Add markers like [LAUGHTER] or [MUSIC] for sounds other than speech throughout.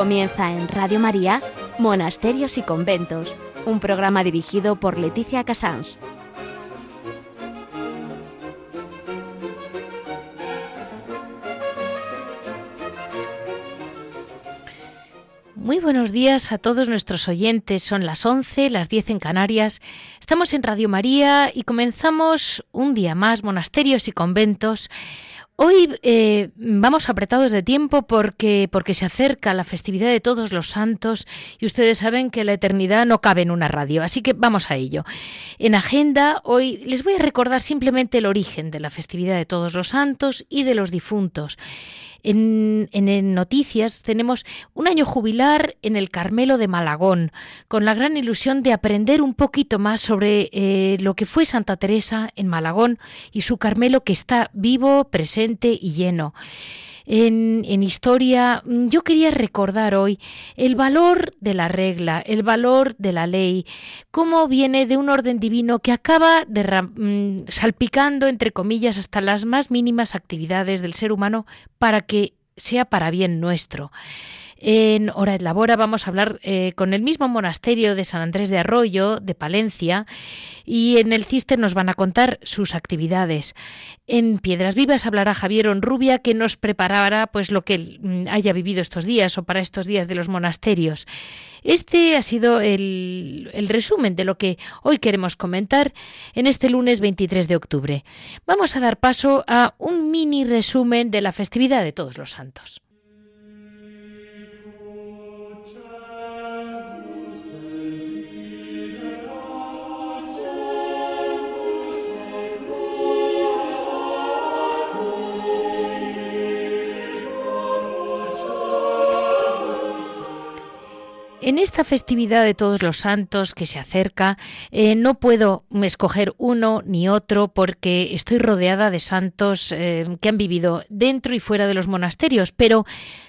Comienza en Radio María, Monasterios y Conventos, un programa dirigido por Leticia Casans. Muy buenos días a todos nuestros oyentes. Son las 11, las 10 en Canarias. Estamos en Radio María y comenzamos un día más monasterios y conventos. Hoy eh, vamos apretados de tiempo porque, porque se acerca la festividad de todos los santos y ustedes saben que la eternidad no cabe en una radio, así que vamos a ello. En agenda hoy les voy a recordar simplemente el origen de la festividad de todos los santos y de los difuntos. En, noticias tenemos un año jubilar en el Carmelo de Malagón, con la gran ilusión de aprender un poquito más sobre eh, lo que fue Santa Teresa en Malagón y su Carmelo que está vivo, presente y lleno. En, historia, yo quería recordar hoy el valor de la regla, el valor de la ley, cómo viene de un orden divino que acaba mm, salpicando, entre comillas, hasta las más mínimas actividades del ser humano para que sea para bien nuestro. En Hora de Labora vamos a hablar eh, con el mismo monasterio de San Andrés de Arroyo, de Palencia, y en el Cister nos van a contar sus actividades. En Piedras Vivas hablará Javier Onrubia, que nos preparará pues lo que mm, haya vivido estos días o para estos días de los monasterios. Este ha sido el, el, resumen de lo que hoy queremos comentar en este lunes 23 de octubre. Vamos a dar paso a un mini resumen de la festividad de todos los santos. En esta festividad de todos los santos que se acerca, eh, no puedo escoger uno ni otro porque estoy rodeada de santos eh, que han vivido dentro y fuera de los monasterios, pero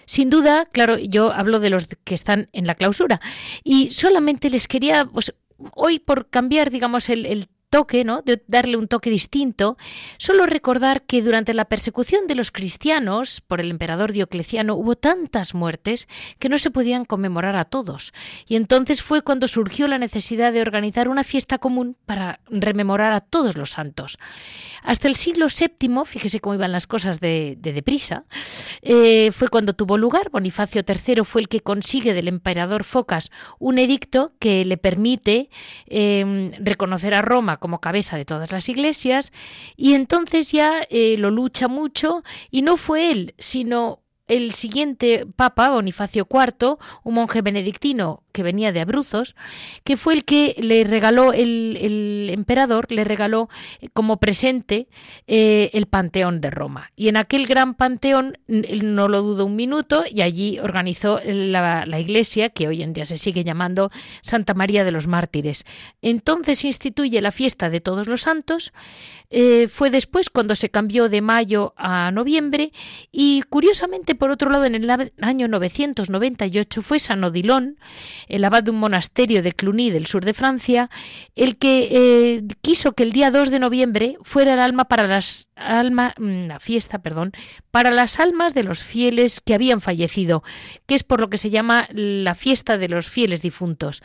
sin duda, claro, yo hablo de los que están en la clausura. Y solamente les quería, pues, hoy por cambiar, digamos, el, el toque, ¿no? de darle un toque distinto, solo recordar que durante la persecución de los cristianos por el emperador Diocleciano hubo tantas muertes que no se podían conmemorar a todos. Y entonces fue cuando surgió la necesidad de organizar una fiesta común para rememorar a todos los santos. Hasta el siglo VII, fíjese cómo iban las cosas de, deprisa, eh, fue cuando tuvo lugar. Bonifacio III fue el que consigue del emperador Focas un edicto que le permite eh, reconocer a Roma como cabeza de todas las iglesias y entonces ya eh, lo lucha mucho y no fue él, sino el siguiente papa, Bonifacio IV, un monje benedictino que venía de Abruzos, que fue el que le regaló, el, emperador le regaló eh, como presente eh, el Panteón de Roma. Y en aquel gran panteón, no lo dudo un minuto, y allí organizó la, iglesia, que hoy en día se sigue llamando Santa María de los Mártires. Entonces instituye la fiesta de todos los santos, eh, fue después cuando se cambió de mayo a noviembre, y curiosamente por otro lado, en el año 998 fue San Odilon, el abad de un monasterio de Cluny del sur de Francia, el que eh, quiso que el día 2 de noviembre fuera el alma para las alma, mm, la fiesta, perdón, para las almas de los fieles que habían fallecido, que es por lo que se llama la fiesta de los fieles difuntos.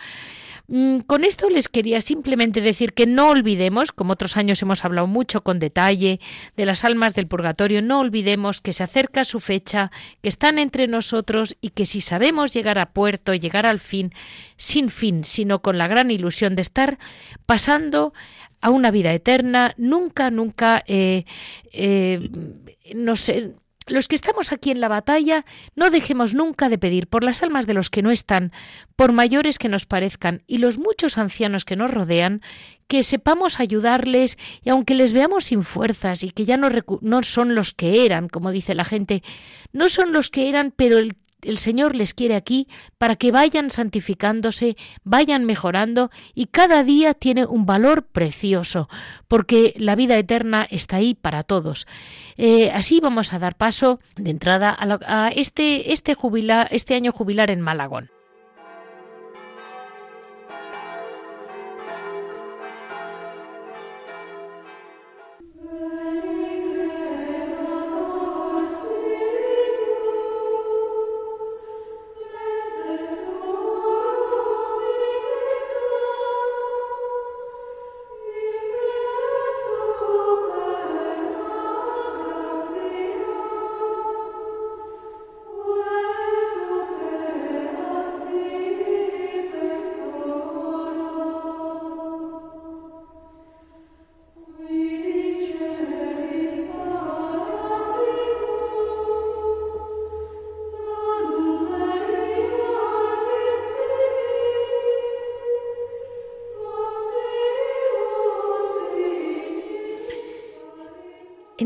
Mm, con esto les quería simplemente decir que no olvidemos, como otros años hemos hablado mucho con detalle de las almas del purgatorio, no olvidemos que se acerca su fecha, que están entre nosotros y que si sabemos llegar a puerto, llegar al fin, sin fin, sino con la gran ilusión de estar pasando a una vida eterna, nunca, nunca eh, eh, no los que estamos aquí en la batalla, no dejemos nunca de pedir por las almas de los que no están, por mayores que nos parezcan, y los muchos ancianos que nos rodean, que sepamos ayudarles, y aunque les veamos sin fuerzas y que ya no, no son los que eran, como dice la gente, no son los que eran, pero el el Señor les quiere aquí para que vayan santificándose, vayan mejorando y cada día tiene un valor precioso, porque la vida eterna está ahí para todos. Eh, así vamos a dar paso de entrada a, este, este, este año jubilar en Malagón.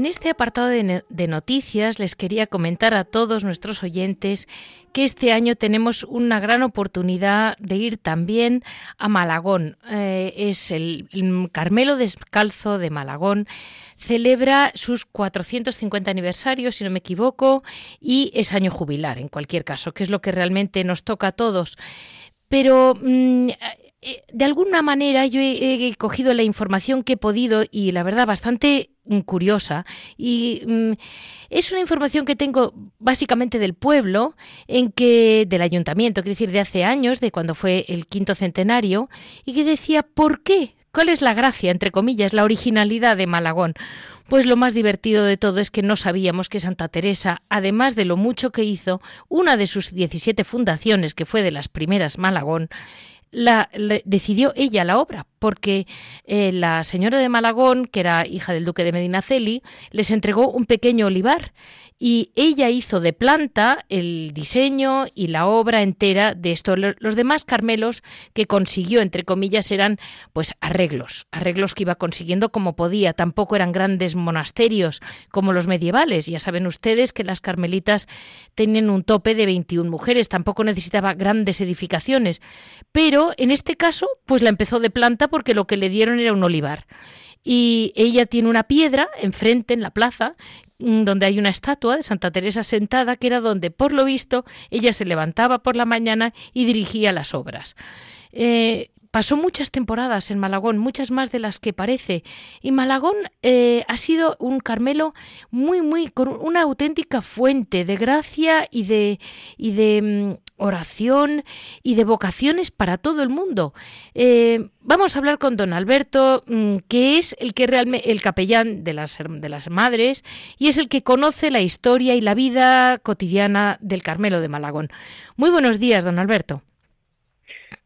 En este apartado de, noticias les quería comentar a todos nuestros oyentes que este año tenemos una gran oportunidad de ir también a Malagón. Eh, es el, Carmelo Descalzo de Malagón. Celebra sus 450 aniversarios, si no me equivoco, y es año jubilar, en cualquier caso, que es lo que realmente nos toca a todos. Pero mm, eh, de alguna manera yo he, cogido la información que he podido y la verdad bastante mm, curiosa y mm, es una información que tengo básicamente del pueblo en que del ayuntamiento, quiero decir de hace años, de cuando fue el quinto centenario y que decía ¿por qué? ¿Cuál es la gracia, entre comillas, la originalidad de Malagón? Pues lo más divertido de todo es que no sabíamos que Santa Teresa, además de lo mucho que hizo, una de sus 17 fundaciones, que fue de las primeras Malagón, la, decidió ella la obra, porque eh, la señora de Malagón, que era hija del duque de Medinaceli, les entregó un pequeño olivar y ella hizo de planta el diseño y la obra entera de esto. Los demás Carmelos que consiguió, entre comillas, eran pues arreglos, arreglos que iba consiguiendo como podía. Tampoco eran grandes monasterios como los medievales. Ya saben ustedes que las carmelitas tenían un tope de 21 mujeres, tampoco necesitaba grandes edificaciones. Pero en este caso, pues la empezó de planta porque lo que le dieron era un olivar y ella tiene una piedra enfrente en la plaza mm, donde hay una estatua de Santa Teresa sentada, que era donde, por lo visto, ella se levantaba por la mañana y dirigía las obras. Eh, pasó muchas temporadas en Malagón, muchas más de las que parece. Y Malagón eh, ha sido un Carmelo muy, muy, con una auténtica fuente de gracia y de, y de mm, oración y de vocaciones para todo el mundo. Eh, vamos a hablar con don Alberto, mm, que es el que realmente el capellán de las, de las madres y es el que conoce la historia y la vida cotidiana del Carmelo de Malagón. Muy buenos días, don Alberto.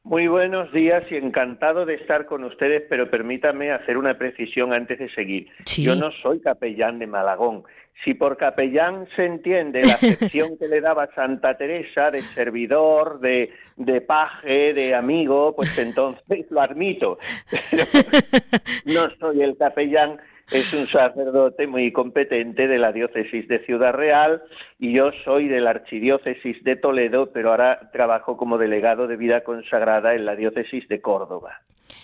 Muy buenos días y encantado de estar con ustedes, pero permítame hacer una precisión antes de seguir. Yo no soy capellán de Malagón. Si por capellán se entiende la acepción [LAUGHS] que le daba Santa Teresa de servidor, de, de paje, de amigo, pues entonces lo admito. [LAUGHS] no soy el capellán es un sacerdote muy competente de la diócesis de Ciudad Real y yo soy de la archidiócesis de Toledo, pero ahora trabajo como delegado de vida consagrada en la diócesis de Córdoba.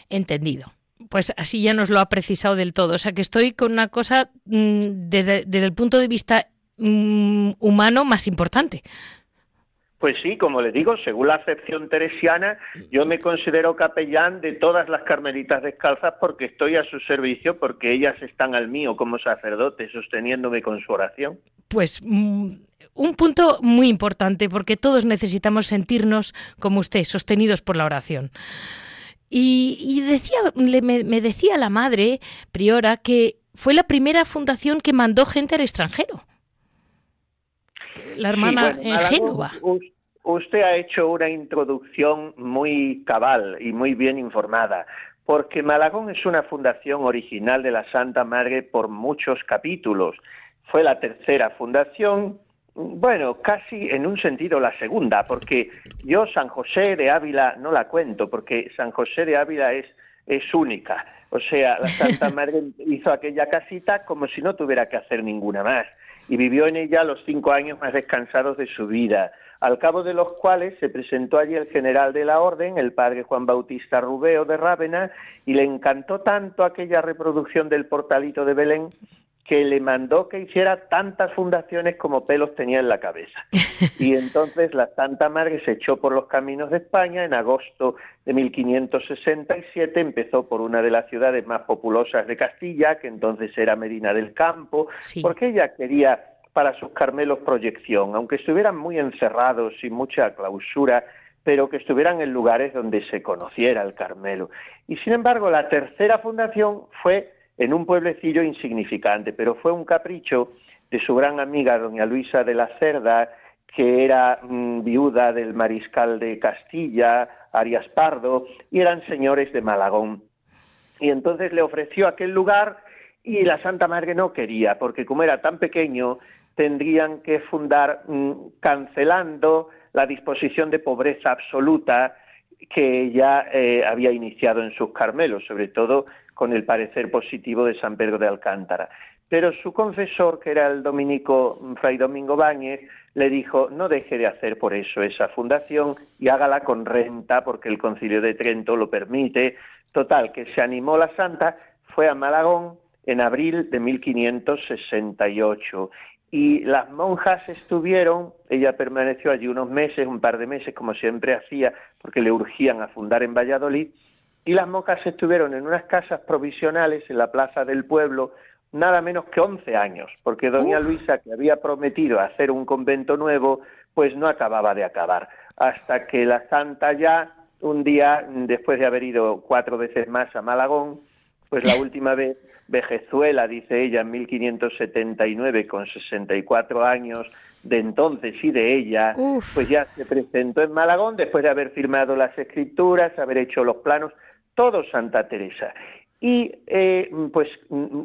Entendido. Pues así ya nos lo ha precisado del todo. O sea que estoy con una cosa mm, desde, desde el punto de vista mm, humano más importante. Pues sí, como le digo, según la acepción teresiana, yo me considero capellán de todas las carmelitas descalzas porque estoy a su servicio, porque ellas están al mío como sacerdote, sosteniéndome con su oración. Pues mm, un punto muy importante, porque todos necesitamos sentirnos como usted, sostenidos por la oración. Y, decía, me decía la madre priora que fue la primera fundación que mandó gente al extranjero la hermana en Génova. Usted ha hecho una introducción muy cabal y muy bien informada, porque Malagón es una fundación original de la Santa Madre por muchos capítulos. Fue la tercera fundación, bueno, casi en un sentido la segunda, porque yo San José de Ávila no la cuento, porque San José de Ávila es, es única. O sea, la Santa [LAUGHS] Madre hizo aquella casita como si no tuviera que hacer ninguna más y vivió en ella los cinco años más descansados de su vida, al cabo de los cuales se presentó allí el general de la orden, el padre Juan Bautista Rubeo de Rávena, y le encantó tanto aquella reproducción del portalito de Belén que le mandó que hiciera tantas fundaciones como pelos tenía en la cabeza. [LAUGHS] Y entonces la Santa Madre se echó por los caminos de España. En agosto de 1567 empezó por una de las ciudades más populosas de Castilla, que entonces era Medina del Campo, porque ella quería para sus carmelos proyección, aunque estuvieran muy encerrados y mucha clausura, pero que estuvieran en lugares donde se conociera el Carmelo. Y sin embargo, la tercera fundación fue en un pueblecillo insignificante, pero fue un capricho de su gran amiga doña Luisa de la Cerda, que era mm, viuda del mariscal de Castilla, Arias Pardo, y eran señores de Malagón. Y entonces le ofreció aquel lugar y la Santa Madre no quería, porque como era tan pequeño, tendrían que fundar mm, cancelando la disposición de pobreza absoluta que ya eh, había iniciado en sus Carmelos, sobre todo con el parecer positivo de San Pedro de Alcántara. pero su confesor, que era el dominico Fray Domingo Báñez, le dijo, no deje de hacer por eso esa fundación y hágala con renta, porque el concilio de Trento lo permite. Total, que se animó la santa, fue a Malagón en abril de 1568 y las monjas estuvieron, ella permaneció allí unos meses, un par de meses, como siempre hacía, porque le urgían a fundar en Valladolid, y las monjas estuvieron en unas casas provisionales en la plaza del pueblo nada menos que 11 años, porque doña Luisa, que había prometido hacer un convento nuevo, pues no acababa de acabar, hasta que la santa ya, un día, después de haber ido cuatro veces más a Malagón, pues la [LAUGHS] última vez, Vejezuela, dice ella, en 1579, con 64 años, de entonces y de ella, pues ya se presentó en Malagón después de haber firmado las escrituras, haber hecho los planos, todo Santa Teresa y eh, pues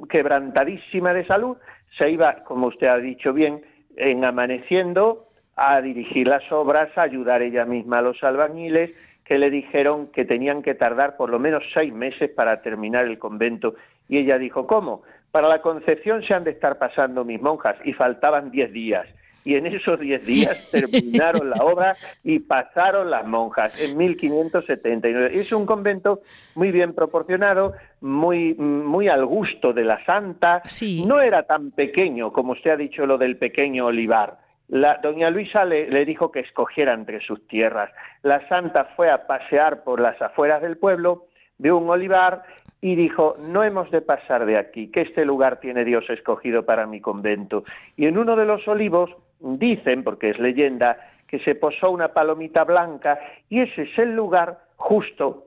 quebrantadísima de salud, se iba, como usted ha dicho bien, en amaneciendo a dirigir las obras, a ayudar ella misma a los albañiles, que le dijeron que tenían que tardar por lo menos seis meses para terminar el convento. Y ella dijo, ¿cómo? Para la concepción se han de estar pasando mis monjas y faltaban diez días y en esos diez días terminaron la obra y pasaron las monjas en 1579. Es un convento muy bien proporcionado, muy, muy al gusto de la santa. No era tan pequeño como usted ha dicho lo del pequeño olivar. La, doña Luisa le, le, dijo que escogiera entre sus tierras. La santa fue a pasear por las afueras del pueblo, vio un olivar y dijo, no hemos de pasar de aquí, que este lugar tiene Dios escogido para mi convento. Y en uno de los olivos dicen, porque es leyenda, que se posó una palomita blanca y ese es el lugar justo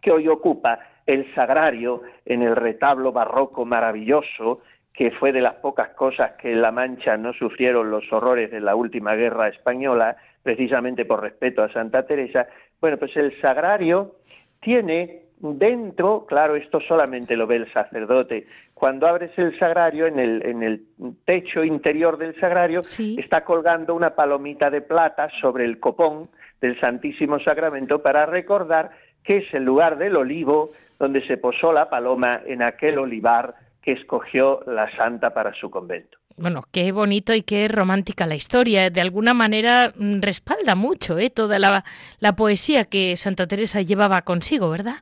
que hoy ocupa el sagrario en el retablo barroco maravilloso que fue de las pocas cosas que en La Mancha no sufrieron los horrores de la última guerra española, precisamente por respeto a Santa Teresa. Bueno, pues el sagrario tiene dentro, claro, esto solamente lo ve el sacerdote, cuando abres el sagrario, en el, en el techo interior del sagrario, está colgando una palomita de plata sobre el copón del Santísimo Sacramento para recordar que es el lugar del olivo donde se posó la paloma en aquel olivar que escogió la santa para su convento. Bueno, qué bonito y qué romántica la historia. De alguna manera mm, respalda mucho ¿eh? toda la, poesía que Santa Teresa llevaba consigo, ¿verdad?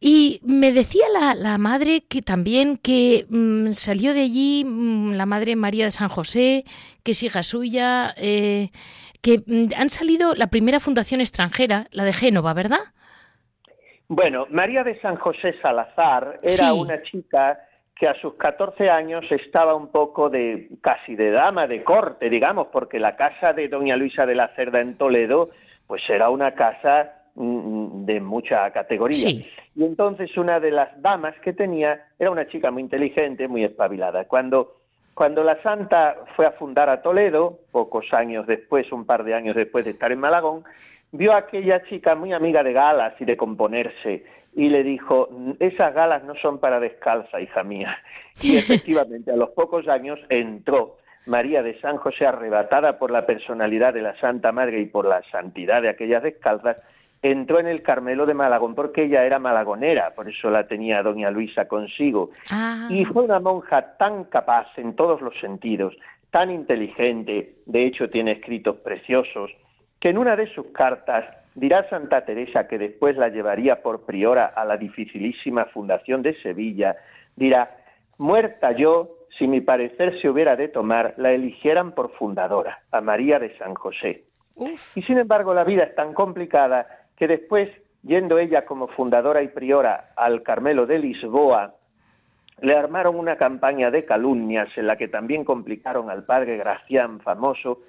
Y me decía la, madre que también que mm, salió de allí mm, la madre María de San José, que es hija suya, eh, que han salido la primera fundación extranjera, la de Génova, ¿verdad? Bueno, María de San José Salazar era una chica que a sus 14 años estaba un poco de casi de dama de corte, digamos, porque la casa de doña Luisa de la Cerda en Toledo, pues era una casa mm, de mucha categoría. Y entonces una de las damas que tenía era una chica muy inteligente, muy espabilada. Cuando, cuando la santa fue a fundar a Toledo, pocos años después, un par de años después de estar en Malagón, vio a aquella chica muy amiga de galas y de componerse y le dijo, esas galas no son para descalza, hija mía. Y [LAUGHS] efectivamente, a los pocos años entró María de San José, arrebatada por la personalidad de la Santa Madre y por la santidad de aquellas descalzas, entró en el Carmelo de Malagón porque ella era malagonera, por eso la tenía doña Luisa consigo. Ah. Y fue una monja tan capaz en todos los sentidos, tan inteligente, de hecho tiene escritos preciosos, que en una de sus cartas dirá Santa Teresa que después la llevaría por priora a la dificilísima fundación de Sevilla, dirá, muerta yo, si mi parecer se hubiera de tomar, la eligieran por fundadora, a María de San José. Y sin embargo la vida es tan complicada que después, yendo ella como fundadora y priora al Carmelo de Lisboa, le armaron una campaña de calumnias en la que también complicaron al padre Gracián famoso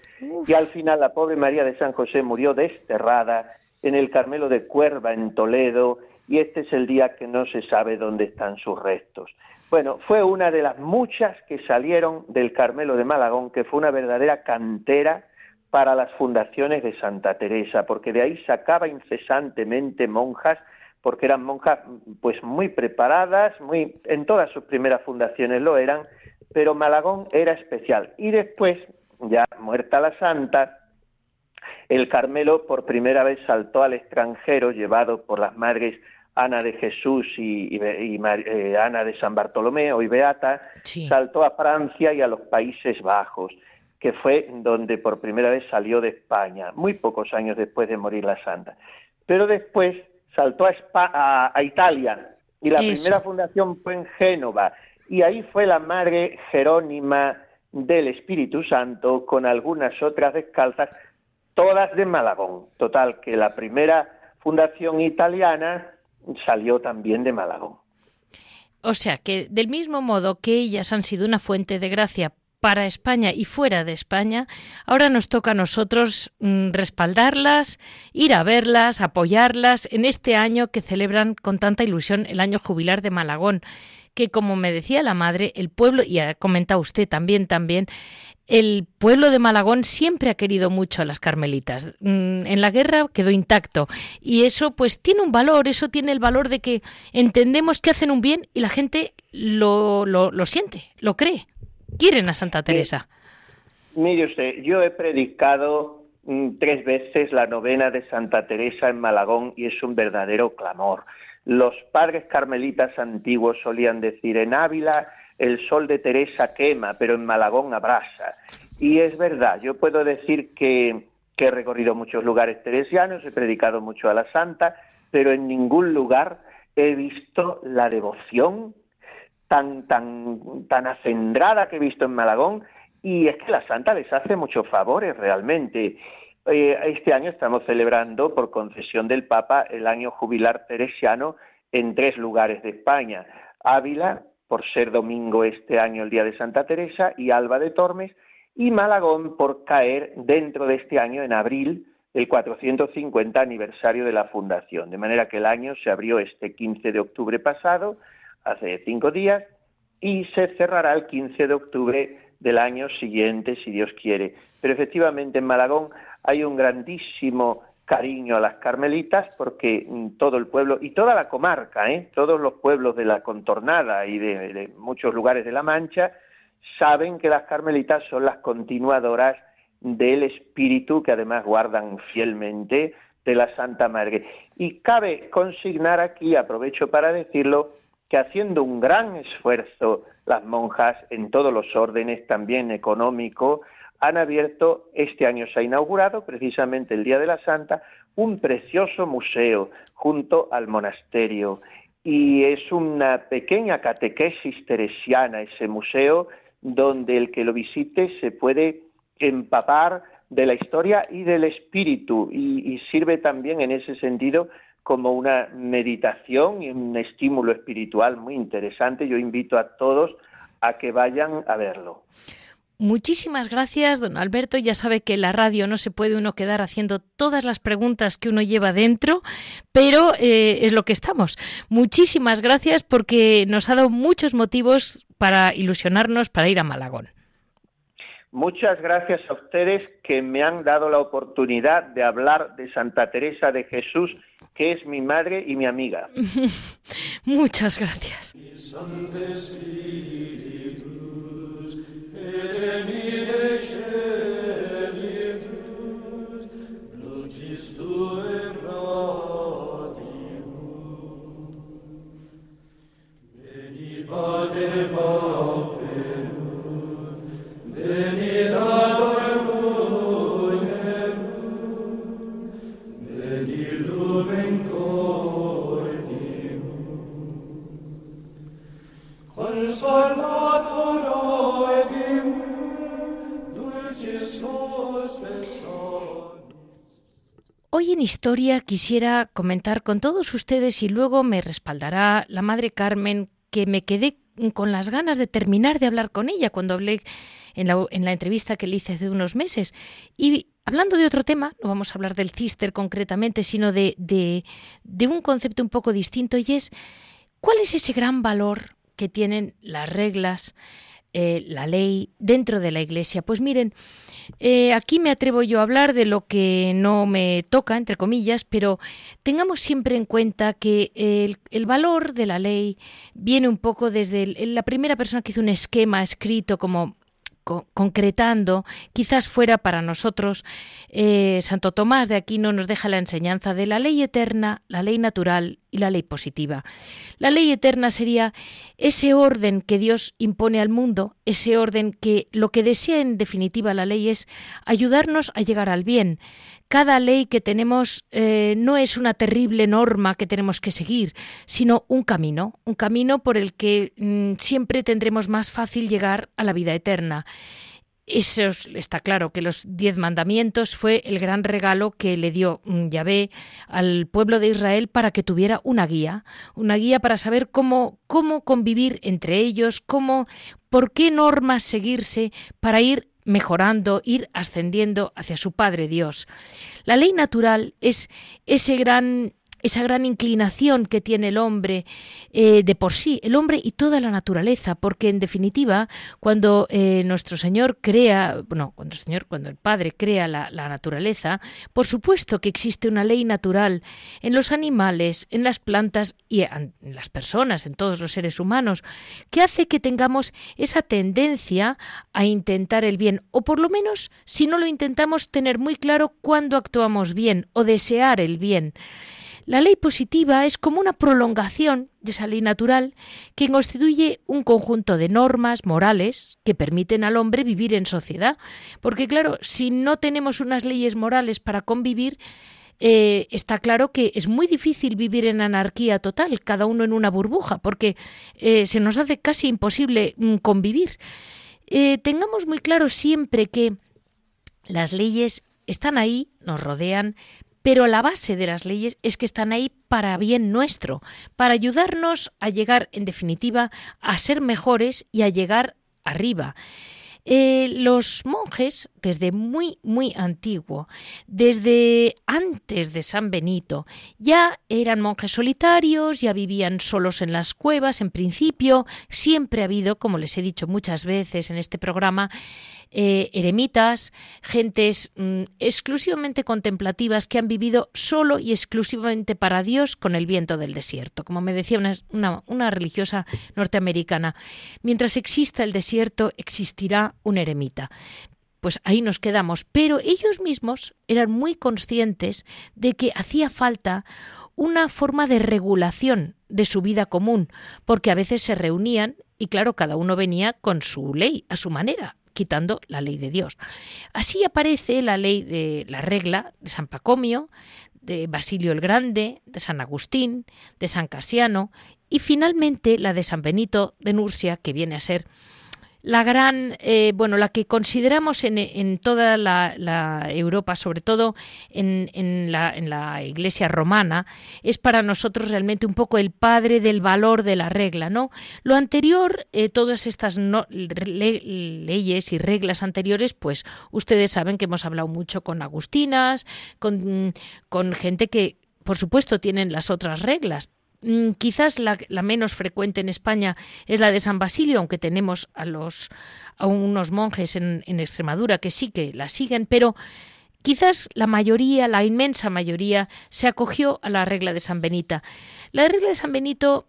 y al final la pobre María de San José murió desterrada en el Carmelo de Cuerva en Toledo y este es el día que no se sabe dónde están sus restos. Bueno, fue una de las muchas que salieron del Carmelo de Malagón, que fue una verdadera cantera para las fundaciones de Santa Teresa, porque de ahí sacaba incesantemente monjas porque eran monjas pues muy preparadas, muy en todas sus primeras fundaciones lo eran, pero Malagón era especial. Y después, ya muerta la santa, el Carmelo por primera vez saltó al extranjero, llevado por las madres Ana de Jesús y, eh, Ana de San Bartolomé, y Beata, saltó a Francia y a los Países Bajos, que fue donde por primera vez salió de España, muy pocos años después de morir la santa. Pero después saltó a, a, Italia y la primera fundación fue en Génova y ahí fue la madre Jerónima del Espíritu Santo con algunas otras descalzas, todas de Malagón. Total, que la primera fundación italiana salió también de Malagón. O sea que del mismo modo que ellas han sido una fuente de gracia para España y fuera de España, ahora nos toca a nosotros mm, respaldarlas, ir a verlas, apoyarlas en este año que celebran con tanta ilusión el año jubilar de Malagón, que como me decía la madre, el pueblo, y ha comentado usted también, también, el pueblo de Malagón siempre ha querido mucho a las carmelitas. Mm, en la guerra quedó intacto y eso pues tiene un valor, eso tiene el valor de que entendemos que hacen un bien y la gente lo, lo, lo siente, lo cree quieren a Santa Teresa. mire usted, yo he predicado mm, tres veces la novena de Santa Teresa en Malagón y es un verdadero clamor. Los padres carmelitas antiguos solían decir, en Ávila el sol de Teresa quema, pero en Malagón abrasa. Y es verdad, yo puedo decir que, que he recorrido muchos lugares teresianos, he predicado mucho a la Santa, pero en ningún lugar he visto la devoción tan, tan, tan acendrada que he visto en Malagón, y es que la Santa les hace muchos favores realmente. Eh, este año estamos celebrando, por concesión del Papa, el año jubilar teresiano en tres lugares de España. Ávila, por ser domingo este año el día de Santa Teresa, y Alba de Tormes, y Malagón por caer dentro de este año, en abril, el 450 aniversario de la fundación. De manera que el año se abrió este 15 de octubre pasado, hace cinco días, y se cerrará el 15 de octubre del año siguiente, si Dios quiere. Pero efectivamente en Malagón hay un grandísimo cariño a las carmelitas porque mm, todo el pueblo y toda la comarca, ¿eh? todos los pueblos de la contornada y de, muchos lugares de la Mancha saben que las carmelitas son las continuadoras del espíritu que además guardan fielmente de la Santa Madre. Y cabe consignar aquí, aprovecho para decirlo, que haciendo un gran esfuerzo las monjas en todos los órdenes, también económico, han abierto, este año se ha inaugurado, precisamente el Día de la Santa, un precioso museo junto al monasterio. Y es una pequeña catequesis teresiana ese museo, donde el que lo visite se puede empapar de la historia y del espíritu, y, y sirve también en ese sentido como una meditación y un estímulo espiritual muy interesante. Yo invito a todos a que vayan a verlo. Muchísimas gracias, don Alberto. Ya sabe que en la radio no se puede uno quedar haciendo todas las preguntas que uno lleva dentro, pero eh, es lo que estamos. Muchísimas gracias porque nos ha dado muchos motivos para ilusionarnos para ir a Malagón. Muchas gracias a ustedes que me han dado la oportunidad de hablar de Santa Teresa de Jesús, que es mi madre y mi amiga. [LAUGHS] Muchas gracias. Hoy en Quisiera comentar con todos ustedes y luego me respaldará la Madre Carmen que me quedé con las ganas de terminar de hablar con ella cuando hablé en la, entrevista que le hice hace unos meses. Y hablando de otro tema, no vamos a hablar del cister concretamente, sino de, de un concepto un poco distinto y es cuál es ese gran valor que tienen las reglas, eh, la ley dentro de la Iglesia. Pues miren, eh, aquí me atrevo yo a hablar de lo que no me toca, entre comillas, pero tengamos siempre en cuenta que el, valor de la ley viene un poco desde la primera persona que hizo un esquema escrito como concretando, quizás fuera para nosotros, eh, Santo Tomás de Aquino nos deja la enseñanza de la ley eterna, la ley natural y la ley positiva. La ley eterna sería ese orden que Dios impone al mundo, ese orden que lo que desea en definitiva la ley es ayudarnos a llegar al bien. Cada ley que tenemos eh, no es una terrible norma que tenemos que seguir, sino un camino, un camino por el que mm, siempre tendremos más fácil llegar a la vida eterna. Eso está claro que los diez mandamientos fue el gran regalo que le dio mm, Yahvé al pueblo de Israel para que tuviera una guía, una guía para saber cómo, cómo convivir entre ellos, cómo, por qué normas seguirse para ir mejorando, ir ascendiendo hacia su Padre Dios. La ley natural es ese gran esa gran inclinación que tiene el hombre eh, de por sí, el hombre y toda la naturaleza, porque en definitiva, cuando eh, nuestro Señor crea, bueno, cuando el Señor, cuando el Padre crea la, naturaleza, por supuesto que existe una ley natural en los animales, en las plantas y en las personas, en todos los seres humanos, que hace que tengamos esa tendencia a intentar el bien, o por lo menos, si no lo intentamos, tener muy claro cuándo actuamos bien o desear el bien. La ley positiva es como una prolongación de esa ley natural que constituye un conjunto de normas morales que permiten al hombre vivir en sociedad. Porque claro, si no tenemos unas leyes morales para convivir, eh, está claro que es muy difícil vivir en anarquía total, cada uno en una burbuja, porque eh, se nos hace casi imposible mm, convivir. Eh, tengamos muy claro siempre que las leyes están ahí, nos rodean, pero la base de las leyes es que están ahí para bien nuestro, para ayudarnos a llegar, en definitiva, a ser mejores y a llegar arriba. Eh, los monjes, desde muy, muy antiguo, desde antes de San Benito, ya eran monjes solitarios, ya vivían solos en las cuevas, en principio, siempre ha habido, como les he dicho muchas veces en este programa, eh, eremitas, gentes mm, exclusivamente contemplativas que han vivido solo y exclusivamente para Dios con el viento del desierto, como me decía una, una religiosa norteamericana. Mientras exista el desierto, existirá un eremita pues ahí nos quedamos. Pero ellos mismos eran muy conscientes de que hacía falta una forma de regulación de su vida común, porque a veces se reunían y claro, cada uno venía con su ley, a su manera, quitando la ley de Dios. Así aparece la ley de la regla de San Pacomio, de Basilio el Grande, de San Agustín, de San Casiano y finalmente la de San Benito de Nursia, que viene a ser la gran, eh, bueno, la que consideramos en, toda la, Europa, sobre todo en, en, la, en, la, Iglesia romana, es para nosotros realmente un poco el padre del valor de la regla, ¿no? Lo anterior, eh, todas estas leyes y reglas anteriores, pues ustedes saben que hemos hablado mucho con agustinas, con, con gente que, por supuesto, tienen las otras reglas, quizás la, menos frecuente en España es la de San Basilio, aunque tenemos a los a unos monjes en, Extremadura que sí que la siguen, pero quizás la mayoría, la inmensa mayoría, se acogió a la regla de San Benita. La regla de San Benito,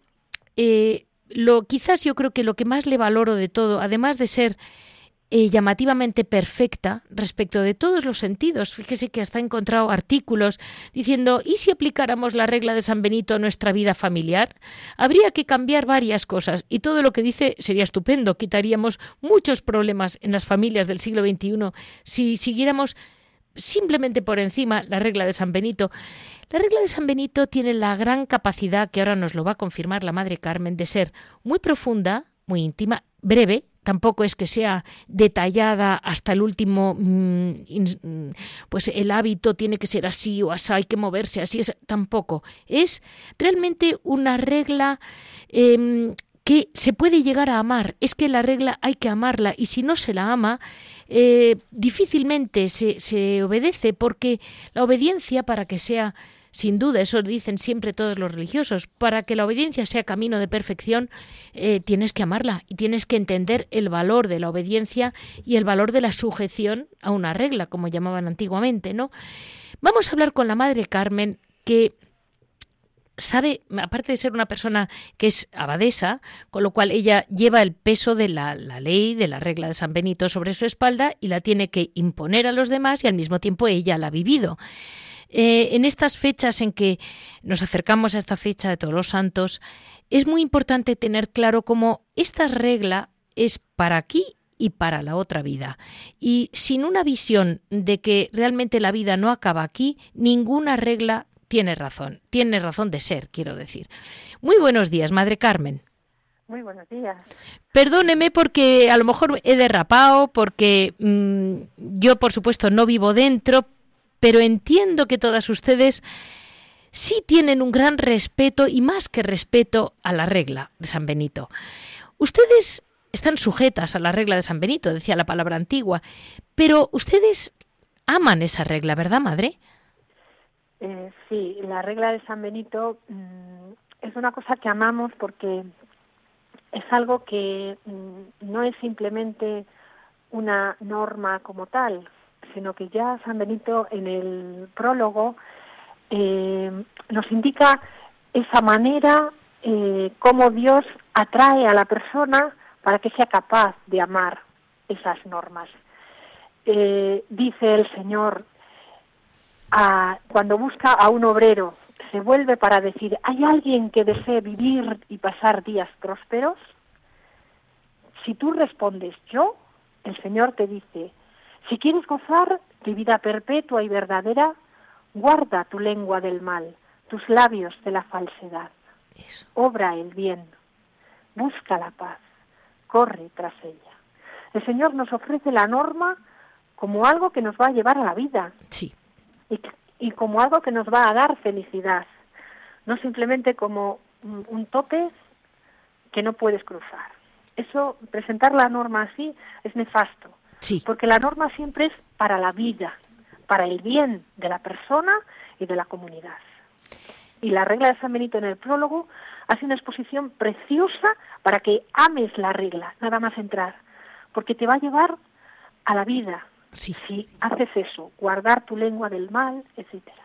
eh, lo, quizás yo creo que lo que más le valoro de todo, además de ser eh, llamativamente perfecta respecto de todos los sentidos. Fíjese que hasta he encontrado artículos diciendo, ¿y si aplicáramos la regla de San Benito a nuestra vida familiar? Habría que cambiar varias cosas y todo lo que dice sería estupendo. Quitaríamos muchos problemas en las familias del siglo XXI si siguiéramos simplemente por encima la regla de San Benito. La regla de San Benito tiene la gran capacidad, que ahora nos lo va a confirmar la Madre Carmen, de ser muy profunda, muy íntima, breve, tampoco es que sea detallada hasta el último, mm, mm, pues el hábito tiene que ser así o así, hay que moverse así, tampoco. Es realmente una regla em, que se puede llegar a amar. Es que la regla hay que amarla y si no se la ama, eh, difícilmente se, se obedece porque la obediencia para que sea sin duda, eso dicen siempre todos los religiosos, para que la obediencia sea camino de perfección, eh, tienes que amarla y tienes que entender el valor de la obediencia y el valor de la sujeción a una regla, como llamaban antiguamente, ¿no? Vamos a hablar con la Madre Carmen, que sabe, aparte de ser una persona que es abadesa, con lo cual ella lleva el peso de la, ley, de la regla de San Benito sobre su espalda y la tiene que imponer a los demás y al mismo tiempo ella la ha vivido. Eh, en estas fechas en que nos acercamos a esta fecha de todos los santos, es muy importante tener claro cómo esta regla es para aquí y para la otra vida. Y sin una visión de que realmente la vida no acaba aquí, ninguna regla tiene razón, tiene razón de ser, quiero decir. Muy buenos días, Madre Carmen. Muy buenos días. Perdóneme porque a lo mejor he derrapado, porque mm, yo por supuesto no vivo dentro, pero entiendo que todas ustedes sí tienen un gran respeto y más que respeto a la regla de San Benito. Ustedes están sujetas a la regla de San Benito, decía la palabra antigua, pero ustedes aman esa regla, ¿verdad, madre? Eh, sí, la regla de San Benito mm, es una cosa que amamos porque es algo que mm, no es simplemente una norma como tal, sino que ya San Benito en el prólogo eh, nos indica esa manera eh, cómo Dios atrae a la persona para que sea capaz de amar esas normas. dice el Señor cuando busca a un obrero, se vuelve para decir, ¿hay alguien que desee vivir y pasar días prósperos? Si tú respondes yo, el Señor te dice, si quieres gozar de vida perpetua y verdadera, guarda tu lengua del mal, tus labios de la falsedad. Obra el bien, busca la paz, corre tras ella. El Señor nos ofrece la norma como algo que nos va a llevar a la vida. Sí y, como algo que nos va a dar felicidad, no simplemente como un, tope que no puedes cruzar. Eso, presentar la norma así es nefasto, sí. porque la norma siempre es para la vida, para el bien de la persona y de la comunidad. Y la regla de San Benito en el prólogo hace una exposición preciosa para que ames la regla, nada más entrar, porque te va a llevar a la vida, Sí. Si haces eso, guardar tu lengua del mal, etcétera.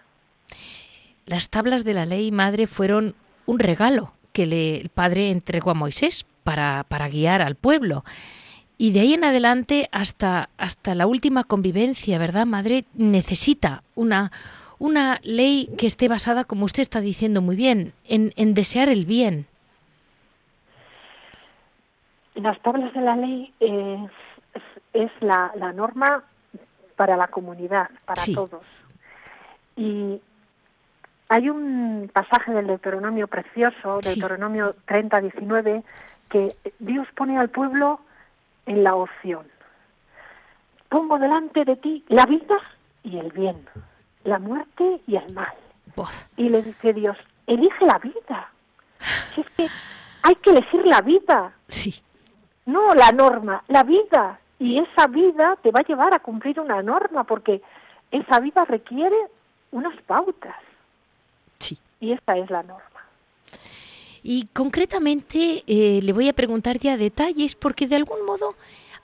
Las tablas de la ley madre fueron un regalo que le, el padre entregó a Moisés para, para guiar al pueblo. Y de ahí en adelante hasta, hasta la última convivencia, ¿verdad, madre? Necesita una, una ley que esté basada, como usted está diciendo muy bien, en, en desear el bien. Las tablas de la ley eh, es, la, la norma para la comunidad, para todos. Y hay un pasaje del Deuteronomio precioso, Deuteronomio 30, 19, que Dios pone al pueblo en la opción. Pongo delante de ti la vida y el bien, la muerte y el mal. Y le dice Dios, elige la vida. es que hay que elegir la vida. Sí. No la norma, la vida y esa vida te va a llevar a cumplir una norma porque esa vida requiere unas pautas. Sí. Y esa es la norma. Y concretamente eh, le voy a preguntar ya detalles porque de algún modo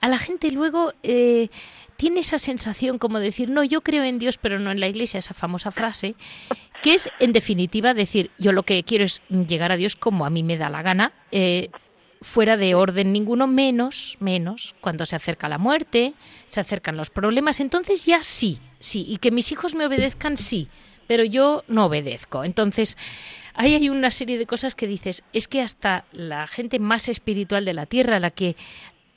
a la gente luego eh, tiene esa sensación como decir, no, yo creo en Dios pero no en la iglesia, esa famosa frase, que es en definitiva decir, yo lo que quiero es llegar a Dios como a mí me da la gana, eh, fuera de orden ninguno, menos, menos, cuando se acerca la muerte, se acercan los problemas, entonces ya sí, sí, y que mis hijos me obedezcan, sí, pero yo no obedezco. Entonces, ahí hay una serie de cosas que dices, es que hasta la gente más espiritual de la tierra, la que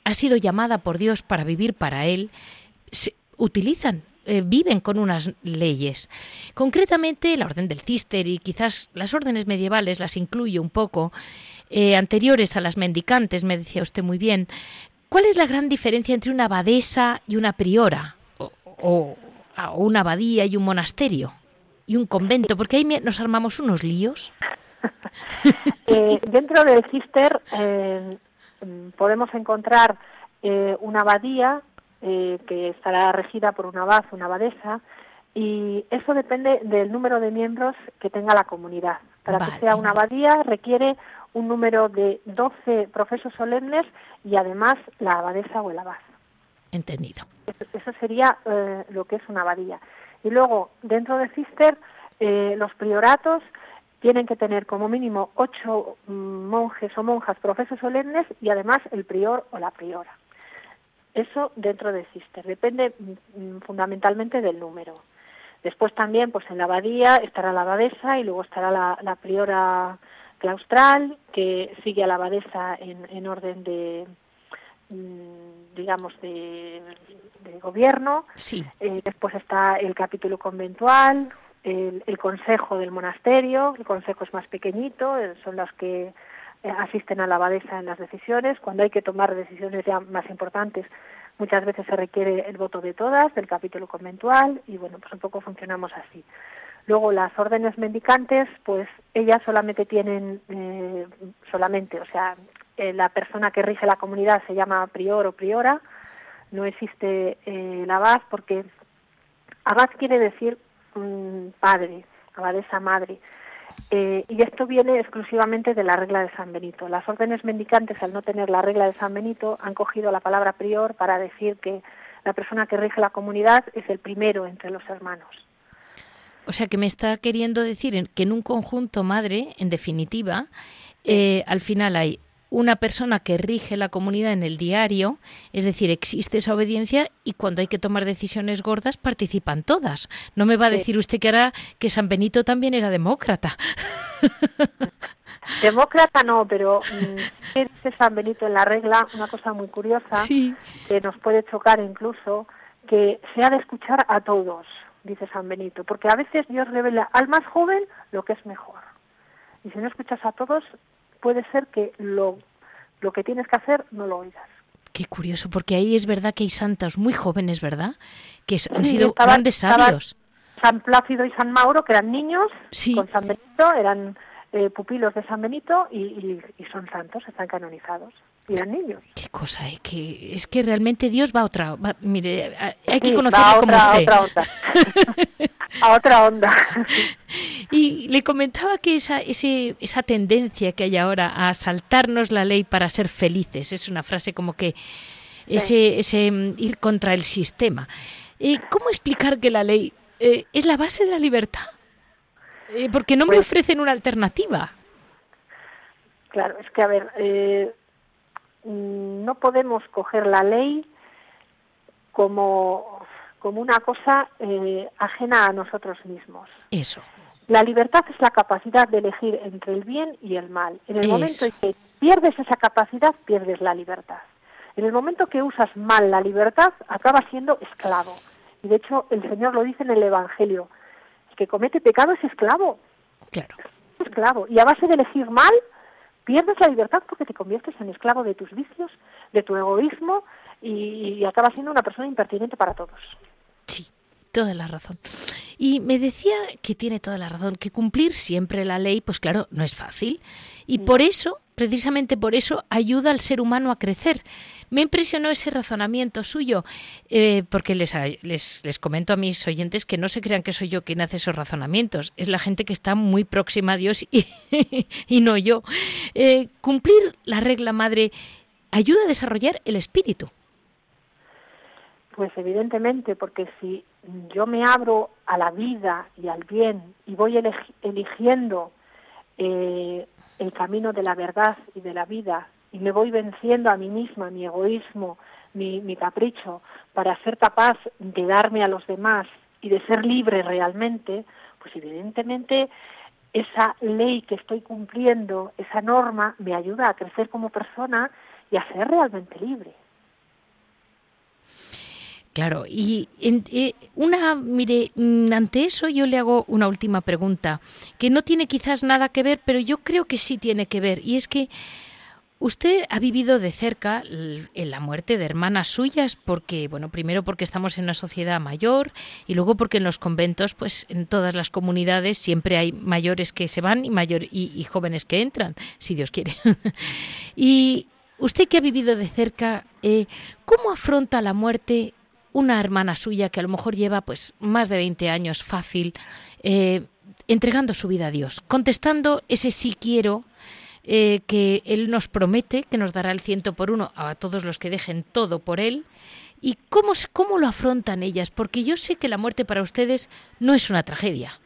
ha sido llamada por Dios para vivir para Él, se utilizan eh, viven con unas leyes. Concretamente, la orden del cister y quizás las órdenes medievales las incluyo un poco, eh, anteriores a las mendicantes, me decía usted muy bien. ¿Cuál es la gran diferencia entre una abadesa y una priora? O, una abadía y un monasterio? Y un convento, porque ahí nos armamos unos líos. [LAUGHS] Eh, dentro del cister podemos encontrar una abadía eh, que estará regida por una abad, una abadesa, y eso depende del número de miembros que tenga la comunidad. Para que sea una abadía requiere un número de 12 profesos solemnes y además la abadesa o el abad. Entendido. Eso, sería eh, lo que es una abadía. Y luego, dentro de Cister, eh, los prioratos tienen que tener como mínimo ocho mm, monjes o monjas profesos solemnes y además el prior o la priora. Eso dentro de Cister, depende mm, fundamentalmente del número. Después también, pues en la abadía estará la abadesa y luego estará la, priora claustral que sigue a la abadesa en, orden de, mm, digamos, de, gobierno. Sí. Eh, después está el capítulo conventual, el, consejo del monasterio, el consejo es más pequeñito, eh, son las que eh, asisten a la abadesa en las decisiones. Cuando hay que tomar decisiones ya más importantes, muchas veces se requiere el voto de todas, del capítulo conventual, y bueno, pues un poco funcionamos así. Luego las órdenes mendicantes, pues ellas solamente tienen, eh, solamente, o sea, la persona que rige la comunidad se llama prior o priora, no existe el abad porque abad quiere decir padre, abadesa madre. Eh, y esto viene exclusivamente de la regla de San Benito. Las órdenes mendicantes, al no tener la regla de San Benito, han cogido la palabra prior para decir que la persona que rige la comunidad es el primero entre los hermanos. O sea, que me está queriendo decir que en un conjunto madre, en definitiva, eh, al final hay una persona que rige la comunidad en el diario, es decir, existe esa obediencia y cuando hay que tomar decisiones gordas participan todas. No me va a decir usted que ahora que San Benito también era demócrata. [LAUGHS] Demócrata no, pero mm, ¿qué dice San Benito en la regla? Una cosa muy curiosa que nos puede chocar incluso, que se ha de escuchar a todos, dice San Benito, porque a veces Dios revela al más joven lo que es mejor. Y si no escuchas a todos, puede ser que lo, lo que tienes que hacer no lo oigas. Qué curioso, porque ahí es verdad que hay santos muy jóvenes, ¿verdad? Que han sido grandes sabios. San Plácido y San Mauro, que eran niños, con San Benito, eran eh, pupilos de San Benito y, son santos, están canonizados. Eran niños. Qué cosa, ¿eh? que es que realmente Dios va a otra. mire, hay que conocerlo como usted. A otra onda. [LAUGHS] a otra onda. y le comentaba que esa, ese, esa tendencia que hay ahora a saltarnos la ley para ser felices es una frase como que ese, ese mm, ir contra el sistema. Eh, ¿Cómo explicar que la ley es la base de la libertad? Eh, porque no me pues ofrecen una alternativa. Claro, es que, a ver, eh, no podemos coger la ley como, como una cosa eh, ajena a nosotros mismos. Eso. La libertad es la capacidad de elegir entre el bien y el mal. En el momento en que pierdes esa capacidad, pierdes la libertad. En el momento que usas mal la libertad, acabas siendo esclavo. Y de hecho, el Señor lo dice en el Evangelio que comete pecado es esclavo. Claro. esclavo. Y a base de elegir mal, pierdes la libertad porque te conviertes en esclavo de tus vicios, de tu egoísmo y, acabas siendo una persona impertinente para todos. Sí, toda la razón. Y me decía que tiene toda la razón, que cumplir siempre la ley, pues claro, no es fácil. Y por eso, precisamente por eso, ayuda al ser humano a crecer. Me impresionó ese razonamiento suyo, eh, porque les, les, les, comento a mis oyentes que no se crean que soy yo quien hace esos razonamientos, es la gente que está muy próxima a Dios y, [LAUGHS] y no yo. Eh, cumplir la regla madre ayuda a desarrollar el espíritu. Pues evidentemente, porque si yo me abro a la vida y al bien y voy eligiendo eh, el camino de la verdad y de la vida y me voy venciendo a mí misma, mi egoísmo, mi, mi capricho, para ser capaz de darme a los demás y de ser libre realmente, pues evidentemente esa ley que estoy cumpliendo, esa norma, me ayuda a crecer como persona y a ser realmente libre. Claro, y eh, una, mire, mm, ante eso yo le hago una última pregunta, que no tiene quizás nada que ver, pero yo creo que sí tiene que ver, y es que Usted ha vivido de cerca en la muerte de hermanas suyas porque, bueno, primero porque estamos en una sociedad mayor y luego porque en los conventos, pues en todas las comunidades siempre hay mayores que se van y, mayor, y, jóvenes que entran, si Dios quiere. [LAUGHS] y usted que ha vivido de cerca, eh, ¿cómo afronta la muerte una hermana suya que a lo mejor lleva pues más de 20 años fácil eh, entregando su vida a Dios, contestando ese sí quiero? Eh, que Él nos promete que nos dará el ciento por uno a todos los que dejen todo por Él. ¿Y cómo, cómo lo afrontan ellas? Porque yo sé que la muerte para ustedes no es una tragedia.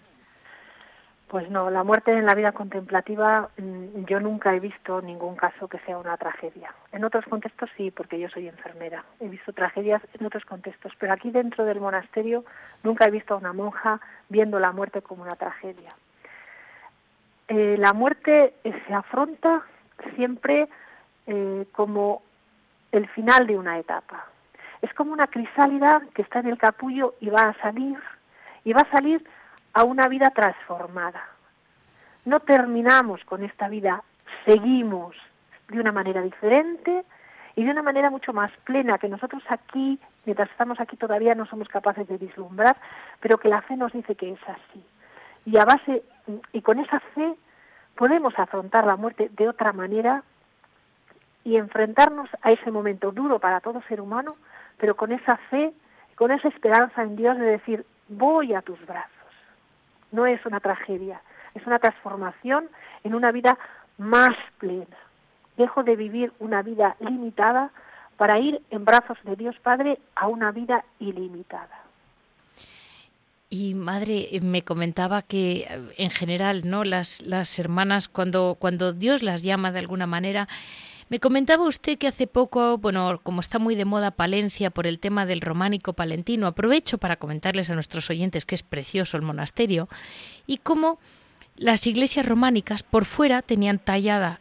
Pues no, la muerte en la vida contemplativa mm, yo nunca he visto ningún caso que sea una tragedia. En otros contextos sí, porque yo soy enfermera. He visto tragedias en otros contextos, pero aquí dentro del monasterio nunca he visto a una monja viendo la muerte como una tragedia. Eh, la muerte eh, se afronta siempre eh, como el final de una etapa. Es como una crisálida que está en el capullo y va a salir, y va a salir a una vida transformada. No terminamos con esta vida, seguimos de una manera diferente y de una manera mucho más plena que nosotros aquí, mientras estamos aquí todavía no somos capaces de vislumbrar, pero que la fe nos dice que es así. Y a base y con esa fe podemos afrontar la muerte de otra manera y enfrentarnos a ese momento duro para todo ser humano, pero con esa fe, con esa esperanza en Dios de decir, voy a tus brazos no es una tragedia, es una transformación en una vida más plena. Dejo de vivir una vida limitada para ir en brazos de Dios Padre a una vida ilimitada. Y madre, me comentaba que en general, ¿no? Las, las hermanas, cuando, cuando Dios las llama de alguna manera, me comentaba usted que hace poco, bueno, como está muy de moda Palencia por el tema del románico palentino, aprovecho para comentarles a nuestros oyentes que es precioso el monasterio y cómo las iglesias románicas por fuera tenían tallada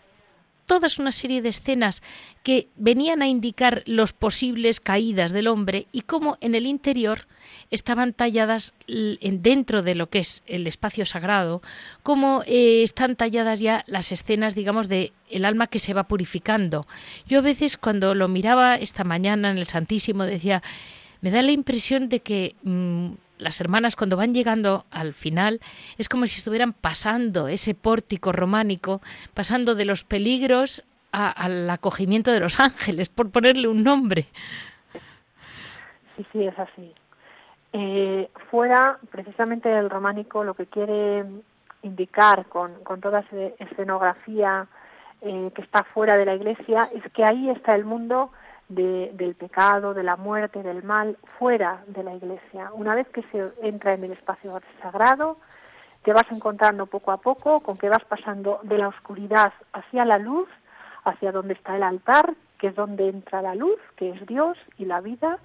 todas una serie de escenas que venían a indicar los posibles caídas del hombre y cómo en el interior estaban talladas dentro de lo que es el espacio sagrado, cómo eh, están talladas ya las escenas, digamos, de el alma que se va purificando. Yo a veces cuando lo miraba esta mañana en el Santísimo decía, me da la impresión de que mm, las hermanas cuando van llegando al final es como si estuvieran pasando ese pórtico románico, pasando de los peligros al acogimiento de los ángeles, por ponerle un nombre. Sí, sí, es así. Eh, fuera, precisamente el románico lo que quiere indicar con, con toda esa escenografía eh, que está fuera de la iglesia es que ahí está el mundo del pecado, de la muerte, del mal, fuera de la iglesia. Una vez que se entra en el espacio sagrado, te vas encontrando poco a poco con que vas pasando de la oscuridad hacia la luz, hacia donde está el altar, que es donde entra la luz, que es Dios y la vida,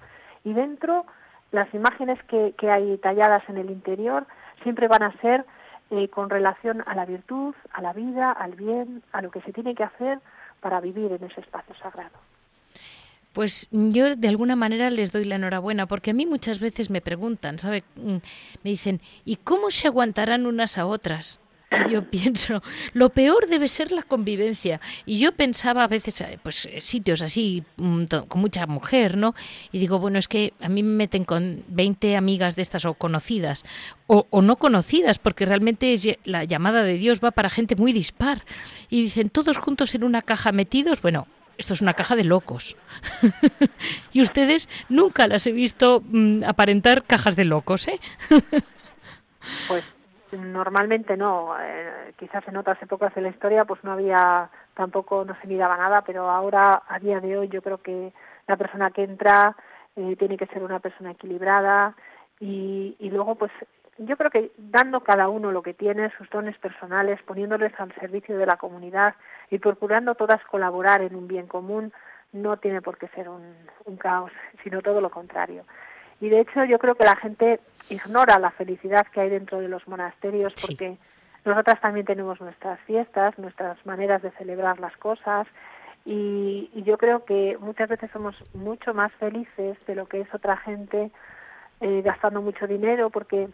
y dentro las imágenes que, hay talladas en el interior siempre van a ser eh, con relación a la virtud, a la vida, al bien, a lo que se tiene que hacer para vivir en ese espacio sagrado. Pues yo de alguna manera les doy la enhorabuena, porque a mí muchas veces me preguntan, ¿sabe? Mm, me dicen, ¿y cómo se aguantarán unas a otras? Yo [LAUGHS] pienso, lo peor debe ser la convivencia. Y yo pensaba a veces, eh, pues eh, sitios así, mm, con mucha mujer, ¿no? Y digo, bueno, es que a mí me meten con 20 amigas de estas o conocidas, o, o no conocidas, porque realmente la llamada de Dios va para gente muy dispar. Y dicen, todos juntos en una caja metidos, bueno, esto es una caja de locos. [LAUGHS] y ustedes nunca las he visto mm, aparentar cajas de locos, ¿eh? [LAUGHS] pues normalmente no. Eh, quizás en otras épocas de la historia pues no había, tampoco no se miraba nada, pero ahora, a día de hoy, yo creo que la persona que entra eh, tiene que ser una persona equilibrada y, y luego pues yo creo que dando cada uno lo que tiene, sus dones personales, poniéndoles al servicio de la comunidad y procurando todas colaborar en un bien común, no tiene por qué ser un, caos, sino todo lo contrario. Y de hecho yo creo que la gente ignora la felicidad que hay dentro de los monasterios porque nosotras también tenemos nuestras fiestas, nuestras maneras de celebrar las cosas y, y, yo creo que muchas veces somos mucho más felices de lo que es otra gente eh, gastando mucho dinero porque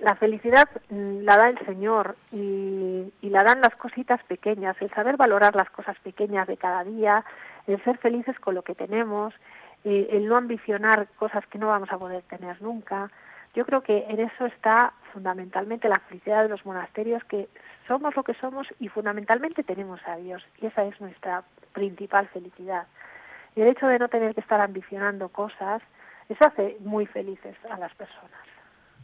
la felicidad mm, la da el Señor y, la dan las cositas pequeñas, el saber valorar las cosas pequeñas de cada día, el ser felices con lo que tenemos, eh, el no ambicionar cosas que no vamos a poder tener nunca. Yo creo que en eso está fundamentalmente la felicidad de los monasterios, que somos lo que somos y fundamentalmente tenemos a Dios y esa es nuestra principal felicidad. Y el hecho de no tener que estar ambicionando cosas, eso hace muy felices a las personas.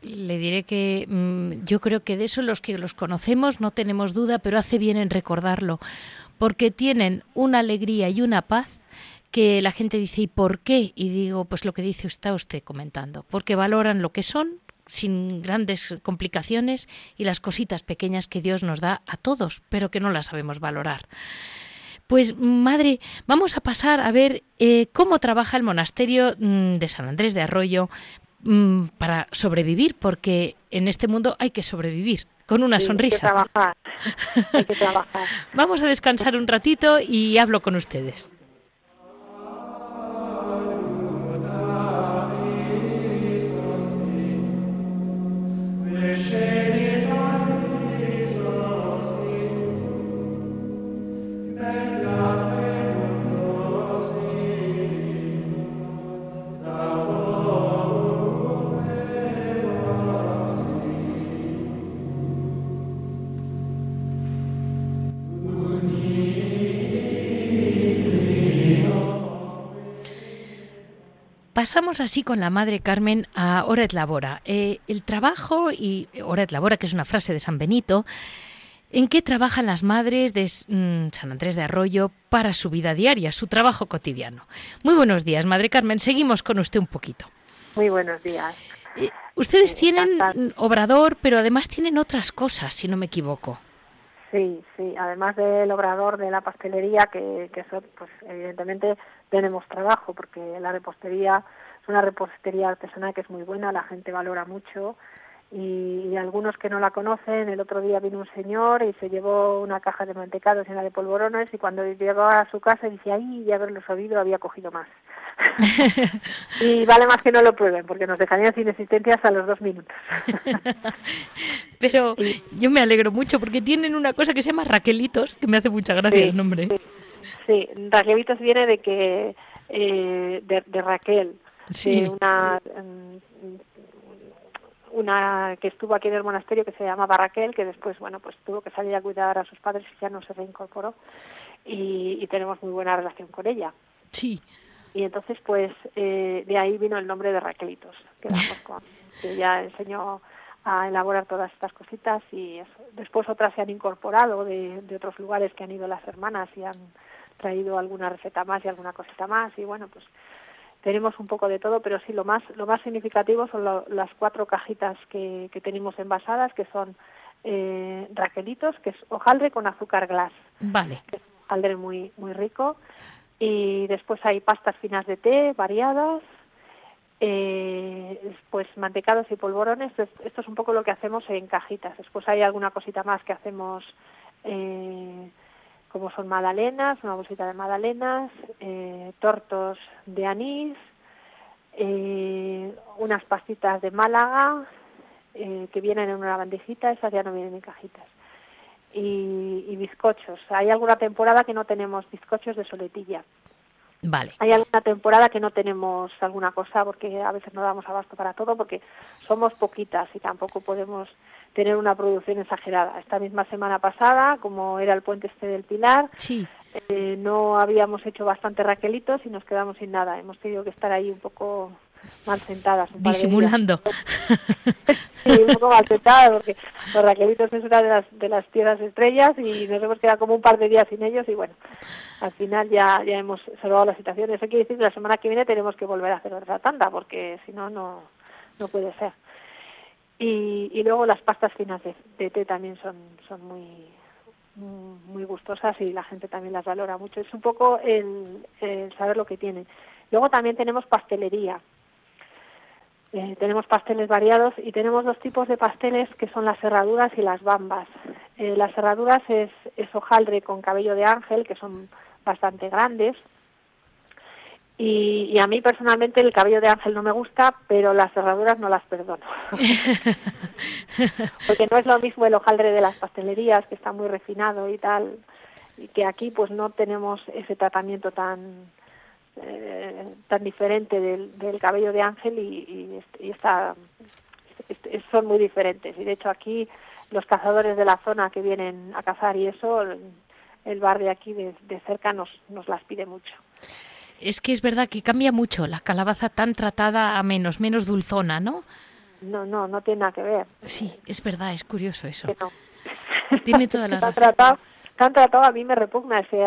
Le diré que mm, yo creo que de eso los que los conocemos no tenemos duda, pero hace bien en recordarlo, porque tienen una alegría y una paz que la gente dice, ¿y por qué? Y digo, pues lo que dice está usted comentando, porque valoran lo que son, sin grandes complicaciones y las cositas pequeñas que Dios nos da a todos, pero que no las sabemos valorar. Pues madre, vamos a pasar a ver eh, cómo trabaja el monasterio mm, de San Andrés de Arroyo mm, para sobrevivir, porque en este mundo hay que sobrevivir con una sonrisa. Hay que trabajar. hay que [LAUGHS] trabajar. vamos a descansar un ratito y hablo con ustedes. Pasamos así con la Madre Carmen a Hora et Labora. Eh, el trabajo y Hora et Labora, que es una frase de San Benito, ¿en qué trabajan las madres de mm, San Andrés de Arroyo para su vida diaria, su trabajo cotidiano? Muy buenos días, Madre Carmen. Seguimos con usted un poquito. Muy buenos días. Eh, ustedes tienen obrador, pero además tienen otras cosas, si no me equivoco. Sí, sí. Además del obrador de la pastelería, que, que eso, pues evidentemente tenemos trabajo, porque la repostería es una repostería artesanal que es muy buena, la gente valora mucho y, algunos que no la conocen, el otro día vino un señor y se llevó una caja de mantecados llena de polvorones y cuando llegó a su casa dice, ay, ya haberlos oído había cogido más. [LAUGHS] y vale más que no lo prueben porque nos dejarían sin existencias a los dos minutos. [LAUGHS] Pero yo me alegro mucho porque tienen una cosa que se llama Raquelitos, que me hace mucha gracia el nombre. Sí, Raquelitos viene de que eh, de, Raquel, sí. una mm, una que estuvo aquí en el monasterio que se llamaba Raquel, que después, bueno, pues tuvo que salir a cuidar a sus padres y ya no se reincorporó. Y, tenemos muy buena relación con ella. Sí. Y entonces, pues, eh, de ahí vino el nombre de Raquelitos, que, con, que ella enseñó a elaborar todas estas cositas y después otras se han incorporado de, de otros lugares que han ido las hermanas y han traído alguna receta más y alguna cosita más y bueno pues tenemos un poco de todo pero sí lo más lo más significativo son las cuatro cajitas que, que tenemos envasadas que son eh, raquelitos que es hojaldre con azúcar glass vale. Que es hojaldre muy muy rico. Y después hay pastas finas de té variadas eh, pues mantecados y polvorones. Esto es un poco lo que hacemos en cajitas. Después hay alguna cosita más que hacemos eh, como son magdalenas, una bolsita de magdalenas, eh, tortos de anís, eh, unas pastitas de Málaga eh, que vienen en una bandejita, esas ya no vienen en cajitas. Y, y bizcochos. Hay alguna temporada que no tenemos bizcochos de soletilla. Vale. Hay alguna temporada que no tenemos alguna cosa porque a veces no damos abasto para todo porque somos poquitas y tampoco podemos tener una producción exagerada. Esta misma semana pasada, como era el puente este del Pilar, sí. eh, no habíamos hecho bastante raquelitos y nos quedamos sin nada. Hemos tenido que estar ahí un poco mal sentadas. Disimulando. sí, un poco mal sentadas porque los raquelitos es una de las, de las tierras estrellas y nos hemos quedado como un par de días sin ellos y bueno, al final ya, ya hemos salvado la situación. Eso quiere decir que la semana que viene tenemos que volver a hacer otra tanda porque si no, no, no puede ser. Y, y luego las pastas finas de, té también son, son muy, muy gustosas y la gente también las valora mucho. Es un poco el, saber lo que tienen. Luego también tenemos pastelería. Eh, tenemos pasteles variados y tenemos dos tipos de pasteles que son las cerraduras y las bambas. Eh, las cerraduras es, es hojaldre con cabello de ángel, que son bastante grandes, y, a mí personalmente el cabello de ángel no me gusta, pero las cerraduras no las perdono. [LAUGHS] Porque no es lo mismo el hojaldre de las pastelerías, que está muy refinado y tal, y que aquí pues no tenemos ese tratamiento tan eh, tan diferente del, del, cabello de ángel y, y, está, son muy diferentes. Y de hecho aquí los cazadores de la zona que vienen a cazar y eso, el, bar de aquí de, de cerca nos, nos las pide mucho. Es que es verdad que cambia mucho la calabaza tan tratada a menos, menos dulzona, ¿no? No, no, no tiene nada que ver. Sí, es verdad, es curioso eso. Tiene toda [LAUGHS] la razón. Tan tratado a mí me repugna, ese,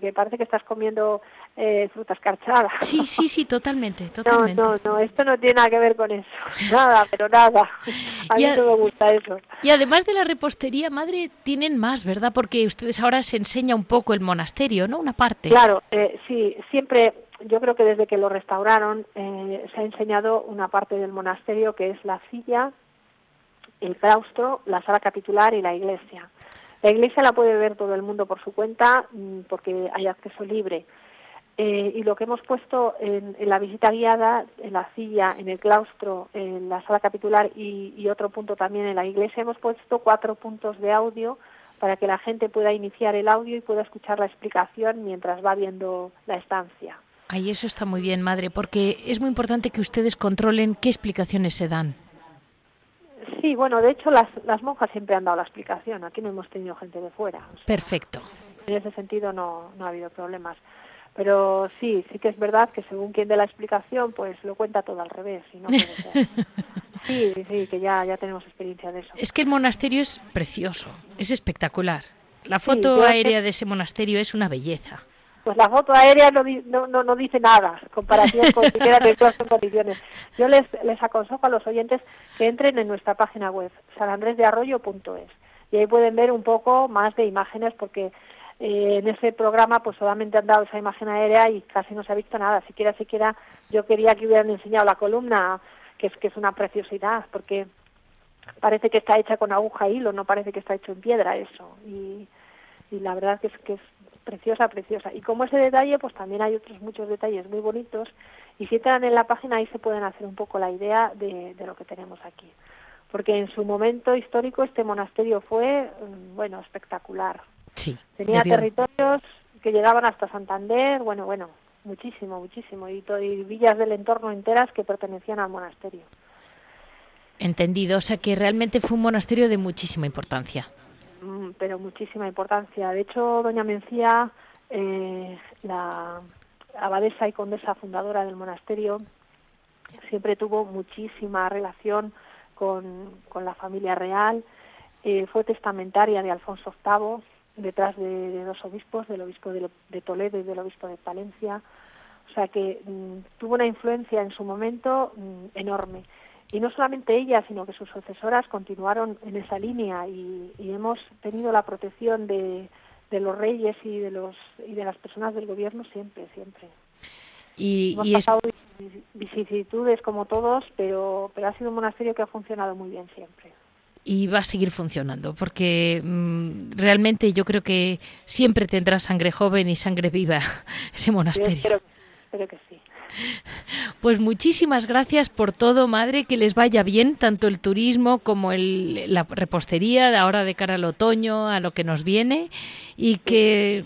que parece que estás comiendo eh, frutas carchadas. Sí, sí, sí, totalmente, totalmente. [LAUGHS] No, no, no, esto no tiene nada que ver con eso, [LAUGHS] nada, pero nada. A mí no me gusta eso. Y además de la repostería, madre, tienen más, ¿verdad? Porque ustedes ahora se enseña un poco el monasterio, ¿no? Una parte. Claro, eh, sí, siempre, yo creo que desde que lo restauraron eh, se ha enseñado una parte del monasterio que es la silla, el claustro, la sala capitular y la iglesia. La iglesia la puede ver todo el mundo por su cuenta mm, porque hay acceso libre. Eh, y lo que hemos puesto en, la visita guiada, en la silla, en el claustro, en la sala capitular y, y, otro punto también en la iglesia, hemos puesto cuatro puntos de audio para que la gente pueda iniciar el audio y pueda escuchar la explicación mientras va viendo la estancia. Ay, eso está muy bien, madre, porque es muy importante que ustedes controlen qué explicaciones se dan. Sí, bueno, de hecho las, las monjas siempre han dado la explicación. Aquí no hemos tenido gente de fuera. Perfecto. En ese sentido no, no ha habido problemas. Pero sí, sí que es verdad que según quien dé la explicación, pues lo cuenta todo al revés. Y no [LAUGHS] sí, sí, que ya, ya tenemos experiencia de eso. Es que el monasterio es precioso, es espectacular. La foto aérea de ese monasterio es una belleza pues la foto aérea no, no, no, dice nada comparación con siquiera de en condiciones. Yo les, les aconsejo a los oyentes que entren en nuestra página web, sanandresdearroyo.es, y ahí pueden ver un poco más de imágenes porque eh, en ese programa pues solamente han dado esa imagen aérea y casi no se ha visto nada. Siquiera, siquiera yo quería que hubieran enseñado la columna, que es, que es una preciosidad, porque parece que está hecha con aguja y hilo, no parece que está hecho en piedra eso. Y, y la verdad que es que es preciosa, preciosa. Y como ese detalle, pues también hay otros muchos detalles muy bonitos. Y si entran en la página ahí se pueden hacer un poco la idea de, de lo que tenemos aquí. Porque en su momento histórico este monasterio fue, mm, bueno, espectacular. Sí. Tenía territorios que llegaban hasta Santander, bueno, bueno, muchísimo, muchísimo. Y, y villas del entorno enteras que pertenecían al monasterio. Entendido, o sea que realmente fue un monasterio de muchísima importancia. Mm, pero muchísima importancia. De hecho, doña Mencía, eh, la abadesa y condesa fundadora del monasterio, siempre tuvo muchísima relación con, con la familia real, eh, fue testamentaria de Alfonso VIII, detrás de, dos obispos, del obispo de, Toledo y del obispo de Palencia, o sea que mm, tuvo una influencia en su momento mm, enorme. Y no solamente ella, sino que sus sucesoras continuaron en esa línea y, hemos tenido la protección de, los reyes y de los y de las personas del gobierno siempre, siempre. Y, hemos pasado vicisitudes como todos, pero, pero ha sido un monasterio que ha funcionado muy bien siempre y va a seguir funcionando, porque mm, realmente yo creo que siempre tendrá sangre joven y sangre viva [LAUGHS] ese monasterio. espero que sí. Pues muchísimas gracias por todo, madre, que les vaya bien, tanto el turismo como el, la repostería, de ahora de cara al otoño, a lo que nos viene, y que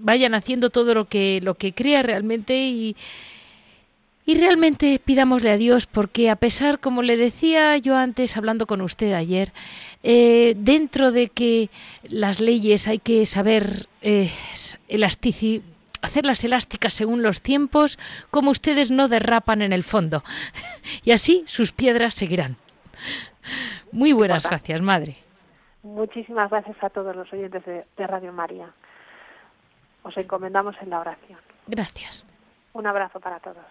vayan haciendo todo lo que, lo que crea realmente y, y realmente pidámosle a Dios porque a pesar, como le decía yo antes hablando con usted ayer, eh, dentro de que las leyes hay que saber eh, hacerlas elásticas según los tiempos, como ustedes no derrapan en el fondo. [LAUGHS] y así sus piedras seguirán. Muy buenas gracias, madre. Muchísimas gracias a todos los oyentes de, de Radio María. Os encomendamos en la oración. Gracias. Un abrazo para todos.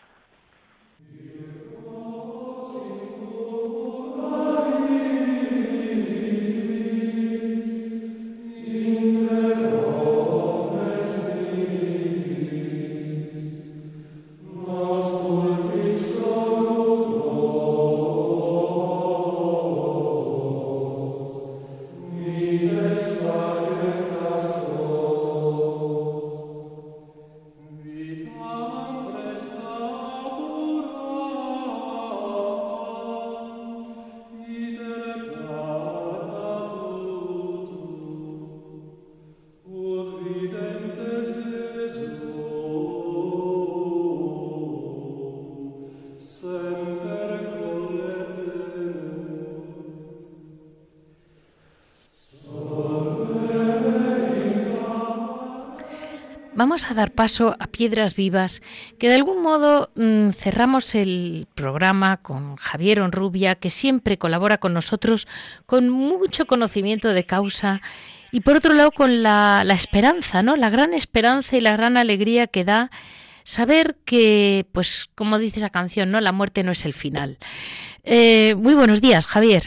Vamos a dar paso a Piedras Vivas, que de algún modo mm, cerramos el programa con Javier Onrubia, que siempre colabora con nosotros con mucho conocimiento de causa y por otro lado con la, esperanza, ¿no? La gran esperanza y la gran alegría que da saber que, pues, como dice esa canción, ¿no? La muerte no es el final. Eh, muy buenos días, Javier.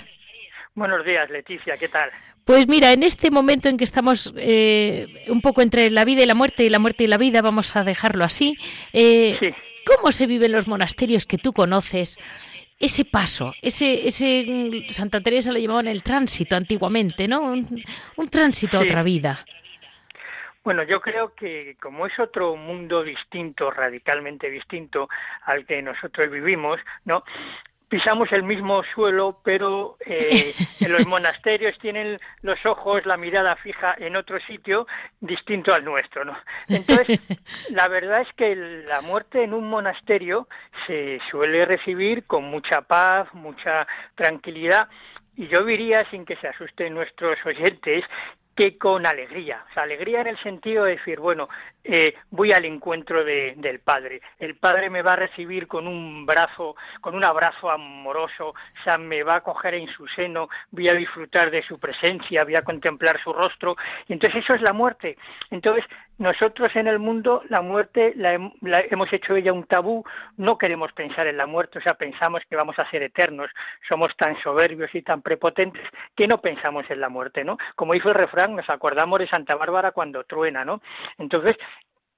Buenos días, Leticia, ¿qué tal? Pues mira, en este momento en que estamos eh, un poco entre la vida y la muerte y la muerte y la vida, vamos a dejarlo así. Eh, ¿Cómo se vive en los monasterios que tú conoces? Ese paso, ese, ese mm, Santa Teresa lo llamaban el tránsito antiguamente, ¿no? Un, tránsito a otra vida. Bueno, yo creo que como es otro mundo distinto, radicalmente distinto al que nosotros vivimos, ¿no? Pisamos el mismo suelo, pero eh, [LAUGHS] en los monasterios tienen los ojos, la mirada fija en otro sitio distinto al nuestro, ¿no? Entonces, [LAUGHS] la verdad es que la muerte en un monasterio se suele recibir con mucha paz, mucha tranquilidad, y yo diría, sin que se asusten nuestros oyentes, que con alegría. O sea, alegría en el sentido de decir, bueno, eh, voy al encuentro de, del Padre. El Padre me va a recibir con un brazo, con un abrazo amoroso, o sea, me va a coger en su seno, voy a disfrutar de su presencia, voy a contemplar su rostro. Y entonces eso es la muerte. Entonces, nosotros en el mundo la muerte la, hemos hecho ella un tabú, no queremos pensar en la muerte, o sea, pensamos que vamos a ser eternos, somos tan soberbios y tan prepotentes que no pensamos en la muerte, ¿no? Como dice el refrán, nos acordamos de Santa Bárbara cuando truena, ¿no? Entonces,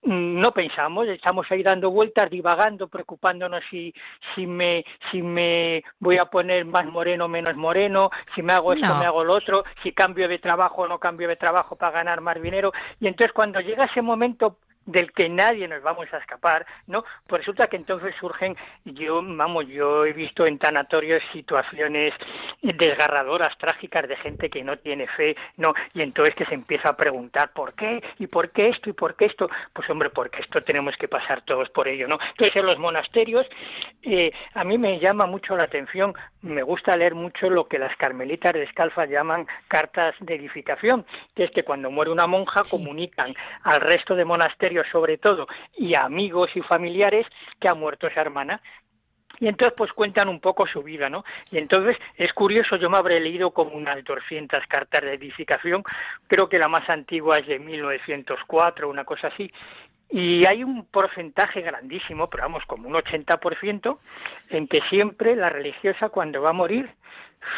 no pensamos, estamos ahí dando vueltas, divagando, preocupándonos si, si, me, si me voy a poner más moreno o menos moreno, si me hago esto o me hago lo otro, si cambio de trabajo o no cambio de trabajo para ganar más dinero. Y entonces cuando llega ese momento del que nadie nos vamos a escapar, ¿no? Pues resulta que entonces surgen, yo, vamos, yo he visto en tanatorios situaciones desgarradoras, trágicas de gente que no tiene fe, ¿no? Y entonces que se empieza a preguntar por qué, y por qué esto, y por qué esto. Pues hombre, porque esto tenemos que pasar todos por ello, ¿no? Entonces en los monasterios, eh, a mí me llama mucho la atención, me gusta leer mucho lo que las carmelitas descalzas llaman cartas de edificación, que es que cuando muere una monja comunican al resto de monasterios sobre todo y amigos y familiares que ha muerto esa hermana y entonces pues cuentan un poco su vida, ¿no? Y entonces es curioso, yo me habré leído como unas 200 cartas de edificación, creo que la más antigua es de 1904, una cosa así, y hay un porcentaje grandísimo, pero vamos, como un 80%, en que siempre la religiosa cuando va a morir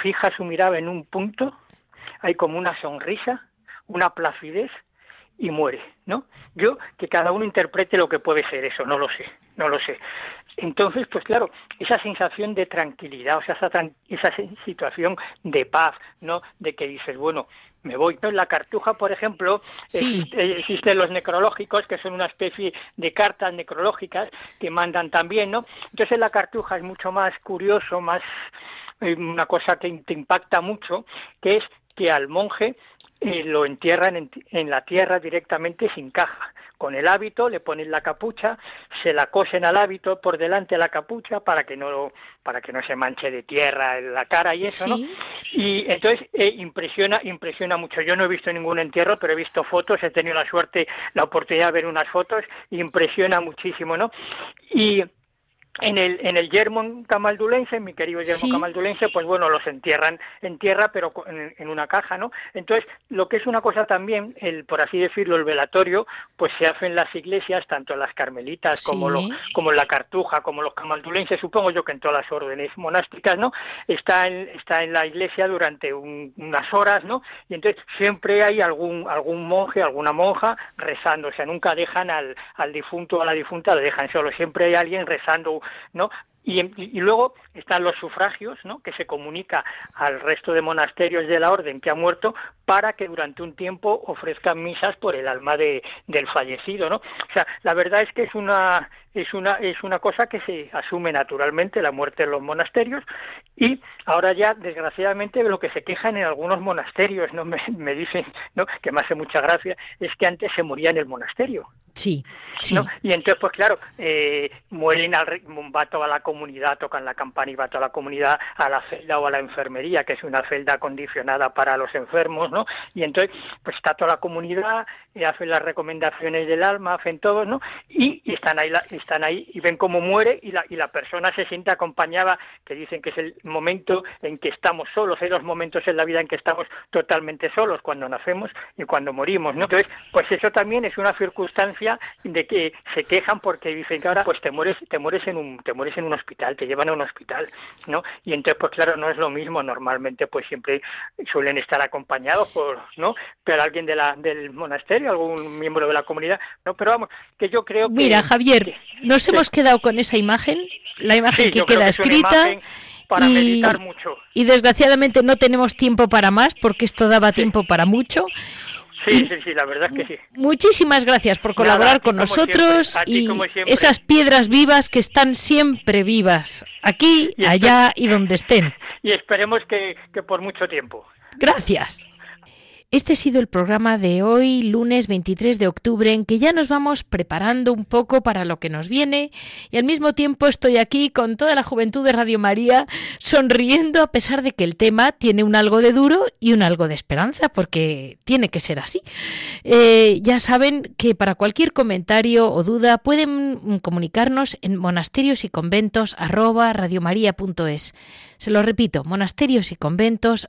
fija su mirada en un punto, hay como una sonrisa, una placidez y muere, ¿no? Yo, que cada uno interprete lo que puede ser eso, no lo sé, no lo sé. Entonces, pues claro, esa sensación de tranquilidad, o sea, esa, esa situación de paz, ¿no? De que dices, bueno, me voy. En la cartuja, por ejemplo, existen los necrológicos, que son una especie de cartas necrológicas que mandan también, ¿no? Entonces la cartuja es mucho más curioso, más eh, una cosa que te impacta mucho, que es que al monje y lo entierran en, la tierra directamente sin caja. Con el hábito le ponen la capucha, se la cosen al hábito por delante de la capucha para que no para que no se manche de tierra en la cara y eso, ¿no? Y entonces eh, impresiona impresiona mucho. Yo no he visto ningún entierro, pero he visto fotos, he tenido la suerte, la oportunidad de ver unas fotos, impresiona muchísimo, ¿no? Y en el, en el yermo camaldulense, mi querido yermo camaldulense, pues bueno, los entierran en tierra, pero en, una caja, ¿no? Entonces, lo que es una cosa también, el por así decirlo, el velatorio, pues se hace en las iglesias, tanto en las carmelitas como, lo, como en la cartuja, como los camaldulenses, supongo yo que en todas las órdenes monásticas, ¿no? Está en, está en la iglesia durante unas horas, ¿no? Y entonces siempre hay algún, algún monje, alguna monja rezando, o sea, nunca dejan al, al difunto o a la difunta, lo dejan solo, siempre hay alguien rezando ¿no? Y, y, luego están los sufragios, ¿no? que se comunica al resto de monasterios de la orden que ha muerto para que durante un tiempo ofrezcan misas por el alma de, del fallecido. ¿no? O sea, la verdad es que es una, es, una, es una cosa que se asume naturalmente, la muerte en los monasterios, y ahora ya, desgraciadamente, lo que se quejan en algunos monasterios, ¿no? [LAUGHS] me, me dicen, ¿no? que me hace mucha gracia, es que antes se moría en el monasterio. Sí. Y entonces, pues claro, eh, mueren al, va toda la comunidad, tocan la campana y va toda la comunidad a la celda o a la enfermería, que es una celda acondicionada para los enfermos, ¿no? Y entonces, pues está toda la comunidad, y hacen las recomendaciones del alma, hacen todo, ¿no? Y, están ahí, están ahí y ven cómo muere y la, y la persona se siente acompañada, que dicen que es el momento en que estamos solos. Hay dos momentos en la vida en que estamos totalmente solos, cuando nacemos y cuando morimos, ¿no? Entonces, pues eso también es una circunstancia de que se quejan porque dicen que ahora pues te mueres te mueres en un te mueres en un hospital te llevan a un hospital no y entonces pues claro no es lo mismo. Normalmente pues siempre suelen estar acompañados por no pero alguien de la del monasterio algún miembro de la comunidad no pero vamos que yo creo que mira Javier nos hemos quedado con esa imagen la imagen que queda escrita para meditar mucho. Y desgraciadamente no tenemos tiempo para más porque esto daba tiempo para mucho. Sí, sí, sí, la verdad es que sí. Muchísimas gracias por colaborar con nosotros y esas piedras vivas que están siempre vivas, aquí, allá y donde estén. [LAUGHS] Y esperemos que, que por mucho tiempo. Gracias. Este ha sido el programa de hoy, lunes 23 de octubre, en que ya nos vamos preparando un poco para lo que nos viene y al mismo tiempo estoy aquí con toda la juventud de Radio María sonriendo a pesar de que el tema tiene un algo de duro y un algo de esperanza, porque tiene que ser así. Eh, ya saben que para cualquier comentario o duda pueden comunicarnos en monasterios y conventos Se lo repito, monasterios y conventos